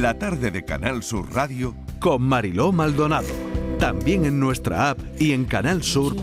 la tarde de Canal Sur Radio con Mariló Maldonado. También en nuestra app y en Canal Sur.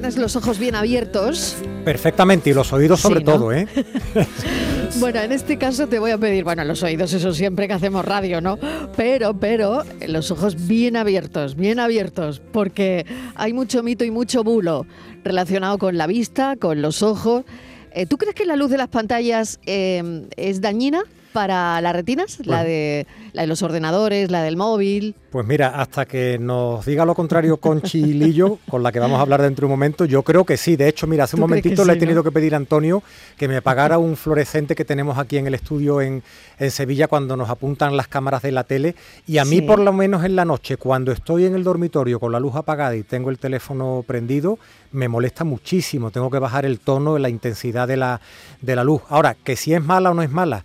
Tienes los ojos bien abiertos. Perfectamente, y los oídos sobre todo, ¿eh? bueno, en este caso te voy a pedir, bueno, los oídos, eso siempre que hacemos radio, ¿no? Pero, pero, los ojos bien abiertos, bien abiertos, porque hay mucho mito y mucho bulo relacionado con la vista, con los ojos. Eh, ¿Tú crees que la luz de las pantallas eh, es dañina? Para las retinas? la, de, la de los ordenadores, la del móvil. Pues mira, hasta que nos diga lo contrario con Chilillo, con la que vamos a hablar dentro de un momento, yo creo que sí. De hecho, mira, hace un momentito le he tenido que pedir a Antonio que me pagara un fluorescente que tenemos aquí en el estudio en, en Sevilla cuando nos apuntan las cámaras de la tele. Y a mí, por lo menos en la noche, cuando estoy en el dormitorio con la luz apagada y tengo el teléfono prendido, me molesta muchísimo. Tengo que bajar el tono, la intensidad de la, de la luz. Ahora, que si es mala o no es mala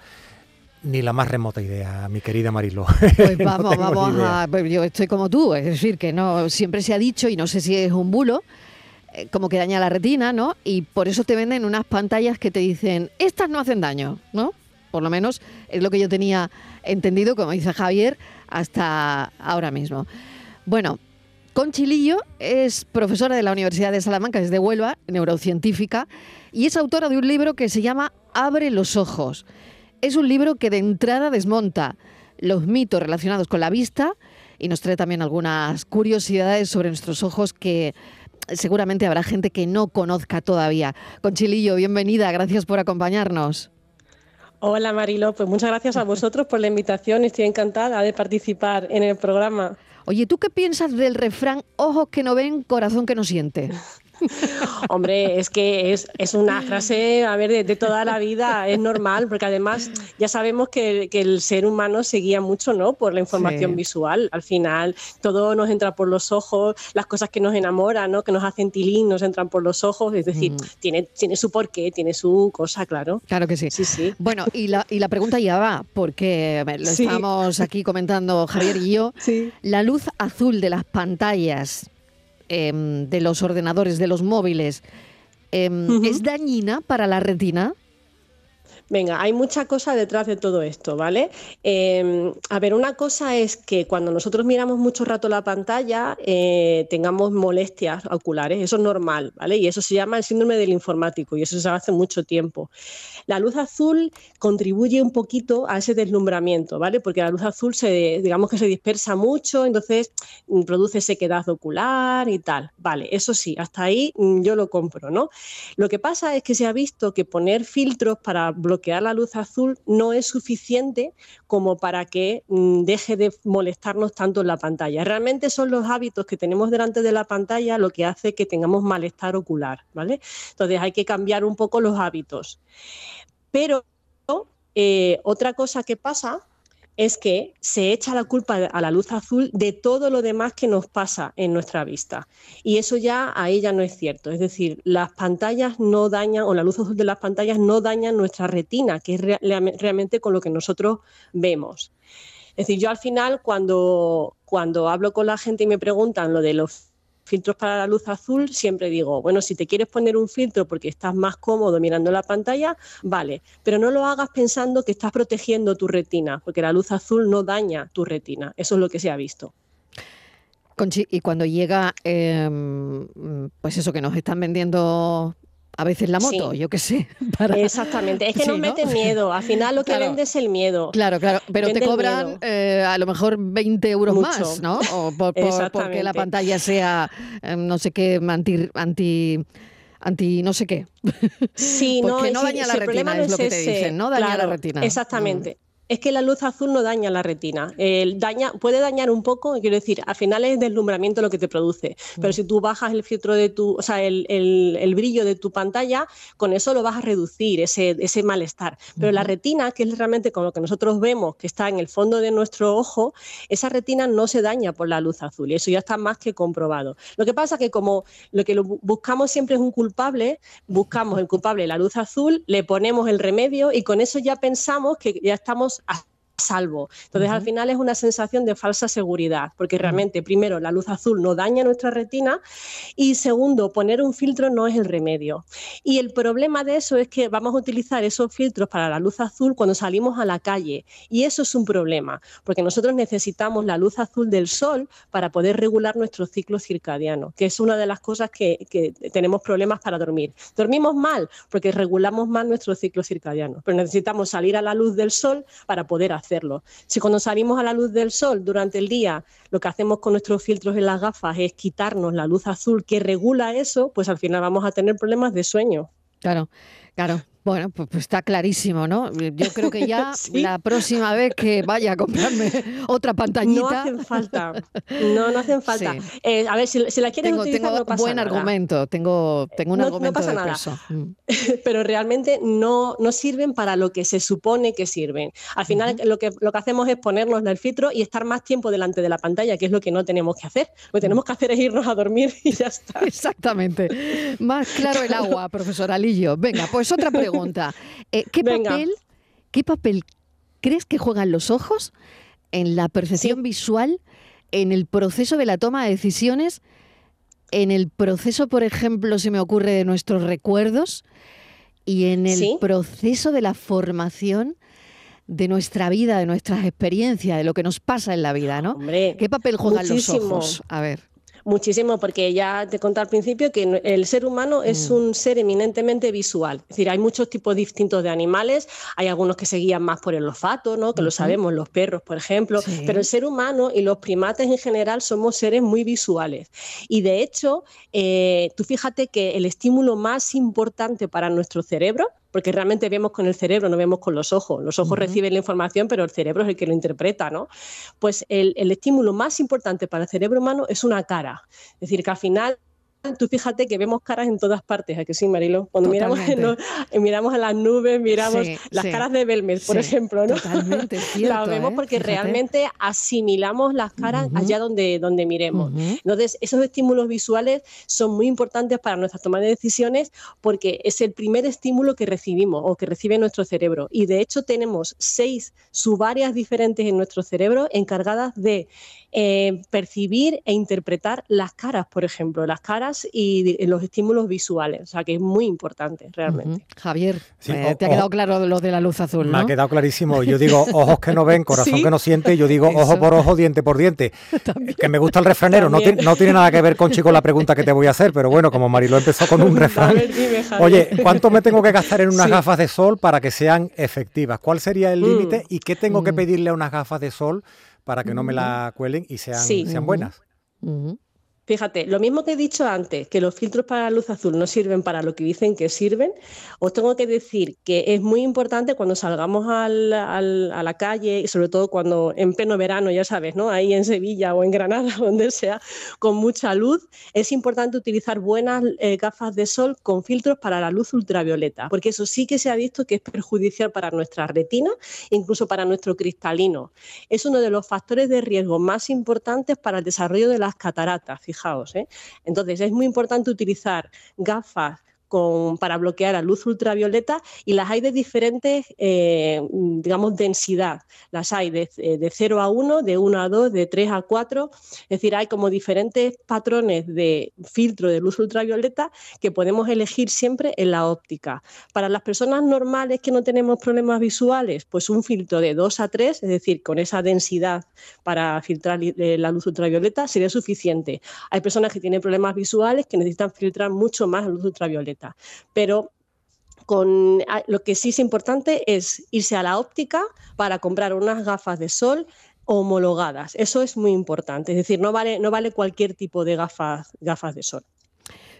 ni la más remota idea, mi querida Marilo. Pues vamos, vamos a. Pues yo estoy como tú, es decir, que no siempre se ha dicho, y no sé si es un bulo, eh, como que daña la retina, ¿no? Y por eso te venden unas pantallas que te dicen, estas no hacen daño, ¿no? Por lo menos es lo que yo tenía entendido, como dice Javier, hasta ahora mismo. Bueno, Conchilillo es profesora de la Universidad de Salamanca, es de Huelva, neurocientífica, y es autora de un libro que se llama Abre los ojos. Es un libro que de entrada desmonta los mitos relacionados con la vista y nos trae también algunas curiosidades sobre nuestros ojos que seguramente habrá gente que no conozca todavía. Conchilillo, bienvenida, gracias por acompañarnos. Hola Marilo, pues muchas gracias a vosotros por la invitación, estoy encantada de participar en el programa. Oye, ¿tú qué piensas del refrán ojos que no ven, corazón que no siente? Hombre, es que es, una frase, a ver, de, toda la vida, es normal, porque además ya sabemos que, el ser humano se guía mucho, ¿no? Por la información visual. Al final, todo nos entra por los ojos, las cosas que nos enamoran, ¿no? Que nos hacen tilín, nos entran por los ojos, es decir, mm. tiene, tiene su porqué, tiene su cosa, claro. Claro que sí. Sí, sí. Bueno, y la, y la pregunta ya va, porque lo estamos aquí comentando Javier y yo. Sí. La luz azul de las pantallas Em, de los ordenadores, de los móviles, em, ¿es dañina para la retina? Venga, hay mucha cosa detrás de todo esto, ¿vale? Em, a ver, una cosa es que cuando nosotros miramos mucho rato la pantalla eh, tengamos molestias oculares, eso es normal, ¿vale? Y eso se llama el síndrome del informático y eso se hace mucho tiempo. La luz azul contribuye un poquito a ese deslumbramiento, ¿vale? Porque la luz azul se, digamos que se dispersa mucho, entonces mm, produce sequedad ocular y tal. Vale, eso sí, hasta ahí mm, yo lo compro, ¿no? Lo que pasa es que se ha visto que poner filtros para bloquear la luz azul no es suficiente como para que mm, deje de molestarnos tanto en la pantalla. Realmente son los hábitos que tenemos delante de la pantalla lo que hace que tengamos malestar ocular, ¿vale? Entonces hay que cambiar un poco los hábitos. Pero eh, otra cosa que pasa es que se echa la culpa a la luz azul de todo lo demás que nos pasa en nuestra vista. Y eso ya ahí ya no es cierto. Es decir, las pantallas no dañan, o la luz azul de las pantallas no dañan nuestra retina, que es realmente con lo que nosotros vemos. Es decir, yo al final cuando, cuando hablo con la gente y me preguntan lo de los filtros para la luz azul, siempre digo, bueno, si te quieres poner un filtro porque estás más cómodo mirando la pantalla, vale, pero no lo hagas pensando que estás protegiendo tu retina, porque la luz azul no daña tu retina, eso es lo que se ha visto. Conchi, y cuando llega, em, pues eso que nos están vendiendo a veces la moto, yo qué sé. Exactamente, es que nos meten miedo, al final lo que vende es el miedo. Claro, claro, pero te cobran eh, a lo mejor 20 euros más, ¿no? O por, porque la pantalla sea em, no sé qué, anti, anti anti no sé qué. Sí, porque no, daña la retina, es lo que te dicen, ¿no? Daña la retina. Exactamente. Es que la luz azul no daña la retina. daña, puede dañar un poco, quiero decir, al final es deslumbramiento lo que te produce. Pero si tú bajas el filtro de tu, o sea, el, brillo de tu pantalla, con eso lo vas a reducir, ese, ese malestar. Pero la retina, que es realmente con lo que nosotros vemos, que está en el fondo de nuestro ojo, esa retina no se daña por la luz azul. Y eso ya está más que comprobado. Lo que pasa es que como lo que buscamos siempre es un culpable, buscamos el culpable, la luz azul, le ponemos el remedio y con eso ya pensamos que ya estamos a salvo. Entonces, al final es una sensación de falsa seguridad, porque realmente, primero, la luz azul no daña nuestra retina y segundo, poner un filtro no es el remedio. Y el problema de eso es que vamos a utilizar esos filtros para la luz azul cuando salimos a la calle y eso es un problema, porque nosotros necesitamos la luz azul del sol para poder regular nuestro ciclo circadiano, que es una de las cosas que, tenemos problemas para dormir. Dormimos mal porque regulamos mal nuestro ciclo circadiano, pero necesitamos salir a la luz del sol para poder hacerlo hacerlo. Si cuando salimos a la luz del sol durante el día, lo que hacemos con nuestros filtros en las gafas es quitarnos la luz azul que regula eso, pues al final vamos a tener problemas de sueño. Claro, claro. Bueno, pues, pues, está clarísimo, ¿no? Yo creo que ya la próxima vez que vaya a comprarme otra pantallita. No hacen falta. No, no hacen falta. Eh, a ver, si, la quieren tengo, utilizar, tengo no pasa buen argumento, tengo, tengo un argumento. No pasa de nada. Mm. Pero realmente no, no sirven para lo que se supone que sirven. Al final, lo, que, lo que hacemos es ponernos el filtro y estar más tiempo delante de la pantalla, que es lo que no tenemos que hacer. Lo que tenemos que hacer es irnos a dormir y ya está. Exactamente. Más claro el agua, profesor Alillo. Venga, pues otra pregunta pregunta. Eh, ¿qué, papel, ¿Qué papel crees que juegan los ojos en la percepción visual, en el proceso de la toma de decisiones, en el proceso, por ejemplo, se me ocurre, de nuestros recuerdos y en el proceso de la formación? de nuestra vida, de nuestras experiencias, de lo que nos pasa en la vida, ¿no? ¿Qué papel juegan los ojos? A ver. Muchísimo, porque ya te conté al principio que el ser humano es mm. un ser eminentemente visual. Es decir, hay muchos tipos distintos de animales, hay algunos que se guían más por el olfato, ¿no? que lo sabemos, los perros, por ejemplo, pero el ser humano y los primates en general somos seres muy visuales. Y de hecho, eh, tú fíjate que el estímulo más importante para nuestro cerebro, porque realmente vemos con el cerebro, no vemos con los ojos. Los ojos reciben la información, pero el cerebro es el que lo interpreta, ¿no? Pues el, el estímulo más importante para el cerebro humano es una cara. Es decir, que al final tú fíjate que vemos caras en todas partes, ¿a que sí, Marilo? Cuando miramos, en miramos a las nubes, miramos las caras de Belmez, por ejemplo, ¿no? Totalmente, Las vemos ¿eh? porque realmente asimilamos las caras allá donde, donde miremos. Entonces, esos estímulos visuales son muy importantes para nuestra toma de decisiones porque es el primer estímulo que recibimos o que recibe nuestro cerebro. Y de hecho tenemos seis subáreas diferentes en nuestro cerebro encargadas de eh, percibir e interpretar las caras, por ejemplo, las caras y los estímulos visuales. O sea, que es muy importante realmente. Javier, eh, te ha quedado claro lo de la luz azul, Me ha quedado clarísimo. Yo digo ojos que no ven, corazón que no siente. Yo digo ojo por ojo, diente por diente. Que me gusta el refranero. No, no, tiene nada que ver con chico la pregunta que te voy a hacer, pero bueno, como Marilo empezó con un refrán. Oye, ¿cuánto me tengo que gastar en unas gafas de sol para que sean efectivas? ¿Cuál sería el límite mm. y qué tengo que mm. pedirle a unas gafas de sol para que no me la cuelen y sean, sean buenas. Fíjate, lo mismo que he dicho antes, que los filtros para la luz azul no sirven para lo que dicen que sirven, os tengo que decir que es muy importante cuando salgamos a la calle, y sobre todo cuando en pleno verano, ya sabes, ¿no? ahí en Sevilla o en Granada, donde sea, con mucha luz, es importante utilizar buenas eh, gafas de sol con filtros para la luz ultravioleta, porque eso sí que se ha visto que es perjudicial para nuestra retina, incluso para nuestro cristalino. Es uno de los factores de riesgo más importantes para el desarrollo de las cataratas fijaos. ¿eh? Entonces es muy importante utilizar gafas para bloquear la luz ultravioleta y las hay de diferentes, eh, digamos, densidad. Las hay de, eh, de, 0 a 1, de 1 a 2, de 3 a 4. Es decir, hay como diferentes patrones de filtro de luz ultravioleta que podemos elegir siempre en la óptica. Para las personas normales que no tenemos problemas visuales, pues un filtro de 2 a 3, es decir, con esa densidad para filtrar eh, la luz ultravioleta sería suficiente. Hay personas que tienen problemas visuales que necesitan filtrar mucho más luz ultravioleta. Pero con, ah, lo que sí es importante es irse a la óptica para comprar unas gafas de sol homologadas. Eso es muy importante. Es decir, no vale, no vale cualquier tipo de gafas, gafas de sol.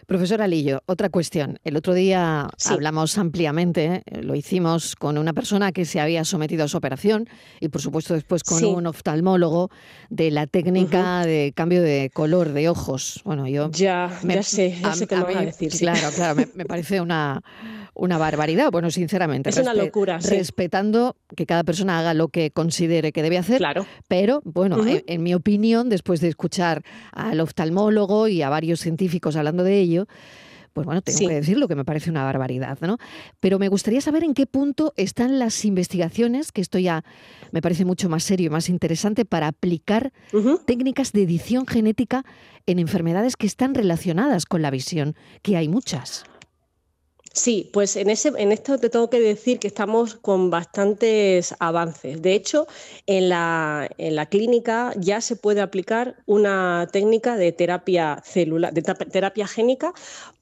Profesor Alillo, otra cuestión. El otro día hablamos ampliamente, eh, lo hicimos con una persona que se había sometido a su operación y por supuesto después con un oftalmólogo de la técnica de cambio de color de ojos. Bueno, yo... Ya, ya sé, ya sé qué a, decir. Claro, claro, me, parece una, una barbaridad. Bueno, sinceramente. Es una locura. Respetando que cada persona haga lo que considere que debe hacer. Claro. Pero, bueno, en mi opinión, después de escuchar al oftalmólogo y a varios científicos hablando de ello, pues bueno, tengo que decirlo que me parece una barbaridad, ¿no? Pero me gustaría saber en qué punto están las investigaciones, que esto ya me parece mucho más serio y más interesante, para aplicar técnicas de edición genética en enfermedades que están relacionadas con la visión, que hay muchas. Sí, pues en, ese, en esto te tengo que decir que estamos con bastantes avances. De hecho, en la, en la clínica ya se puede aplicar una técnica de terapia celular, de terapia génica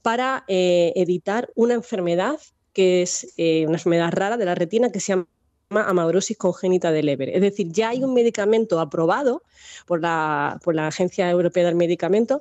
para eh, evitar una enfermedad que es eh, una enfermedad rara de la retina que se llama amaurosis congénita de Leber. Es decir, ya hay un medicamento aprobado por la, por la Agencia Europea del Medicamento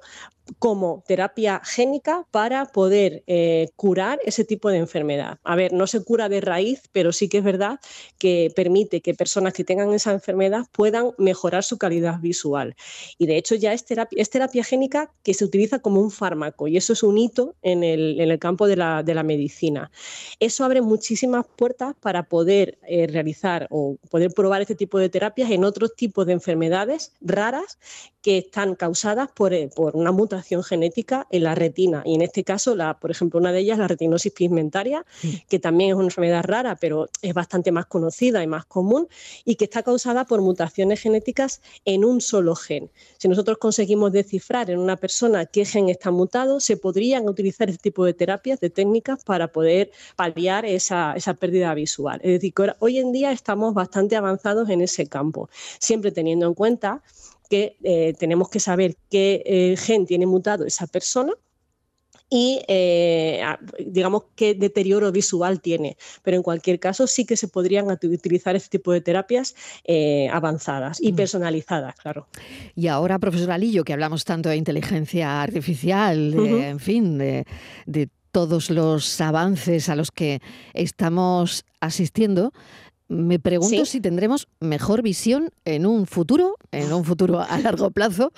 como terapia génica para poder eh, curar ese tipo de enfermedad. A ver, no se cura de raíz, pero sí que es verdad que permite que personas que tengan esa enfermedad puedan mejorar su calidad visual. Y de hecho ya es terapia, génica que se utiliza como un fármaco y eso es un hito en el, campo de la, medicina. Eso abre muchísimas puertas para poder eh, realizar o poder probar este tipo de terapias en otros tipos de enfermedades raras que están causadas por, eh, por una mutación genética en la retina. Y en este caso, la, por ejemplo, una de ellas, la retinosis pigmentaria, que también es una enfermedad rara, pero es bastante más conocida y más común, y que está causada por mutaciones genéticas en un solo gen. Si nosotros conseguimos descifrar en una persona qué gen está mutado, se podrían utilizar este tipo de terapias, de técnicas, para poder paliar esa, esa pérdida visual. Es decir, que hoy en día estamos bastante avanzados en ese campo, siempre teniendo en cuenta que eh, tenemos que saber qué eh, gen tiene mutado esa persona y eh, digamos qué deterioro visual tiene. Pero en cualquier caso sí que se podrían utilizar este tipo de terapias avanzadas y mm. personalizadas, claro. Y ahora, profesor Alillo, que hablamos tanto de inteligencia artificial, en fin, de, de todos los avances a los que estamos asistiendo, me pregunto si tendremos mejor visión en un futuro, en un futuro a largo plazo,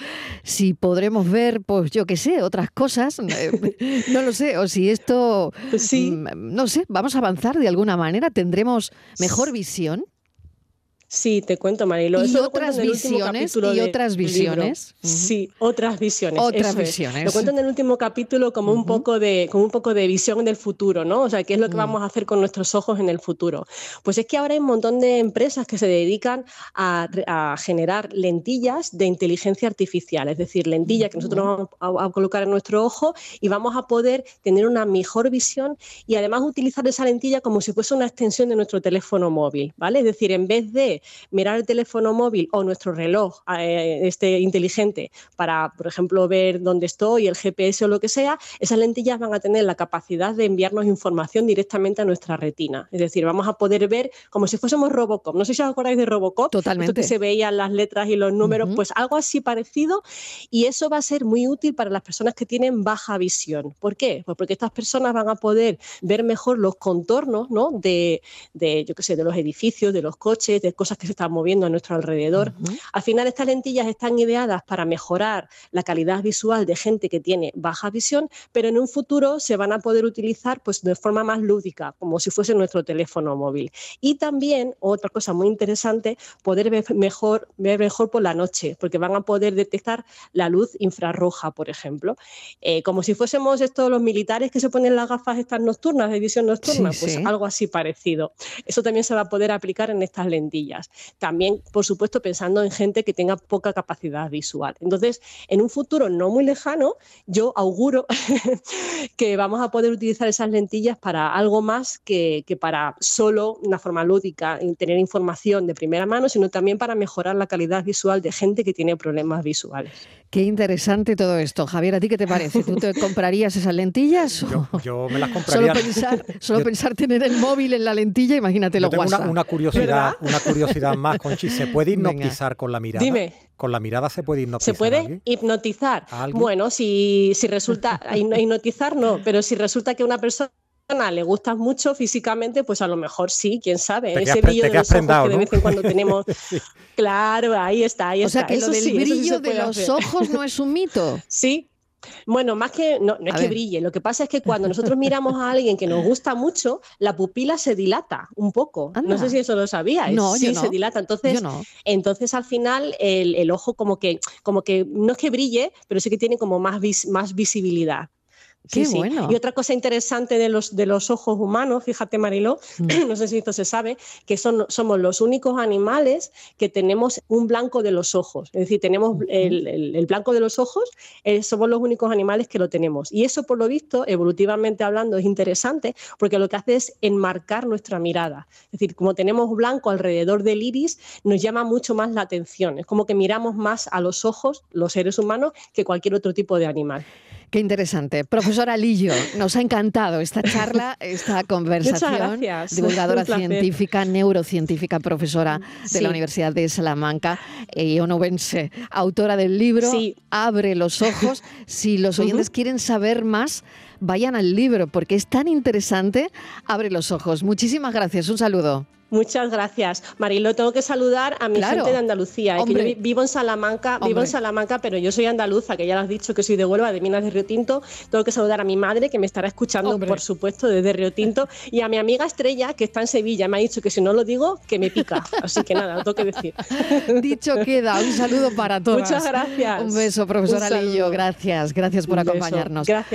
si podremos ver, pues yo qué sé, otras cosas, eh, no lo sé, o si esto, sí. Mm, no sé, vamos a avanzar de alguna manera, tendremos mejor visión. Sí, te cuento, Marilo. Y otras visiones. Y otras visiones. Sí, otras visiones. Otras visiones. Lo cuento en el último capítulo como un poco de, como un poco de visión del futuro, ¿no? O sea, qué es lo que mm. vamos a hacer con nuestros ojos en el futuro. Pues es que ahora hay un montón de empresas que se dedican a, generar lentillas de inteligencia artificial, es decir, lentillas que nosotros vamos a, colocar en nuestro ojo y vamos a poder tener una mejor visión y además utilizar esa lentilla como si fuese una extensión de nuestro teléfono móvil, ¿vale? Es decir, en vez de mirar el teléfono móvil o nuestro reloj eh, este inteligente para, por ejemplo, ver dónde estoy, el GPS o lo que sea, esas lentillas van a tener la capacidad de enviarnos información directamente a nuestra retina. Es decir, vamos a poder ver como si fuésemos Robocop. No sé si os acordáis de Robocop, Totalmente. que se veían las letras y los números, pues algo así parecido y eso va a ser muy útil para las personas que tienen baja visión. ¿Por qué? Pues porque estas personas van a poder ver mejor los contornos ¿no? de, de, yo qué sé, de los edificios, de los coches, de cosas que se están moviendo a nuestro alrededor. Al final, estas lentillas están ideadas para mejorar la calidad visual de gente que tiene baja visión, pero en un futuro se van a poder utilizar pues, de forma más lúdica, como si fuese nuestro teléfono móvil. Y también, otra cosa muy interesante, poder ver mejor, ver mejor por la noche, porque van a poder detectar la luz infrarroja, por ejemplo. Eh, como si fuésemos estos los militares que se ponen las gafas estas nocturnas, de visión nocturna, pues algo así parecido. Eso también se va a poder aplicar en estas lentillas. También, por supuesto, pensando en gente que tenga poca capacidad visual. Entonces, en un futuro no muy lejano, yo auguro que vamos a poder utilizar esas lentillas para algo más que, que para solo una forma lúdica, tener información de primera mano, sino también para mejorar la calidad visual de gente que tiene problemas visuales. Qué interesante todo esto. Javier, ¿a ti qué te parece? ¿Tú te comprarías esas lentillas? Yo, me las compraría. Solo pensar, solo pensar tener el móvil en la lentilla, imagínate lo guasa. Una, una curiosidad, una curiosidad curiosidad más, Conchi. ¿Se puede hipnotizar con la mirada? Dime. ¿Con la mirada se puede hipnotizar? ¿Se puede hipnotizar? Bueno, si, si resulta, hipnotizar no, pero si resulta que una persona le gustas mucho físicamente, pues a lo mejor sí, quién sabe. Ese brillo de los ojos que de vez en cuando tenemos. Claro, ahí está, ahí está. O sea que lo del brillo de los ojos no es un mito. Sí, bueno, más que no, es que brille, lo que pasa es que cuando nosotros miramos a alguien que nos gusta mucho, la pupila se dilata un poco. No sé si eso lo sabíais. No, sí, no. se dilata. Entonces, entonces al final el, ojo como que, como que no es que brille, pero sí que tiene como más, más visibilidad. Sí, bueno. Y otra cosa interesante de los, de los ojos humanos, fíjate Mariló, mm. no sé si esto se sabe, que son, somos los únicos animales que tenemos un blanco de los ojos. Es decir, tenemos el, blanco de los ojos, eh, somos los únicos animales que lo tenemos. Y eso, por lo visto, evolutivamente hablando, es interesante porque lo que hace es enmarcar nuestra mirada. Es decir, como tenemos blanco alrededor del iris, nos llama mucho más la atención. Es como que miramos más a los ojos, los seres humanos, que cualquier otro tipo de animal. Qué interesante. Profesora Lillo, nos ha encantado esta charla, esta conversación. Divulgadora científica, neurocientífica, profesora de la Universidad de Salamanca y onubense, autora del libro Abre los ojos. Si los oyentes quieren saber más, vayan al libro porque es tan interesante. Abre los ojos. Muchísimas gracias. Un saludo. Muchas gracias. Marilo, tengo que saludar a mi gente de Andalucía. yo vivo en Salamanca, vivo en Salamanca, pero yo soy andaluza, que ya lo has dicho que soy de Huelva, de Minas de Río Tinto. Tengo que saludar a mi madre, que me estará escuchando, por supuesto, desde Río Tinto, y a mi amiga Estrella, que está en Sevilla. Me ha dicho que si no lo digo, que me pica. Así que nada, lo tengo que decir. Dicho queda. Un saludo para todos. Muchas gracias. Un beso, profesora Lillo. Gracias. Gracias por acompañarnos. Gracias.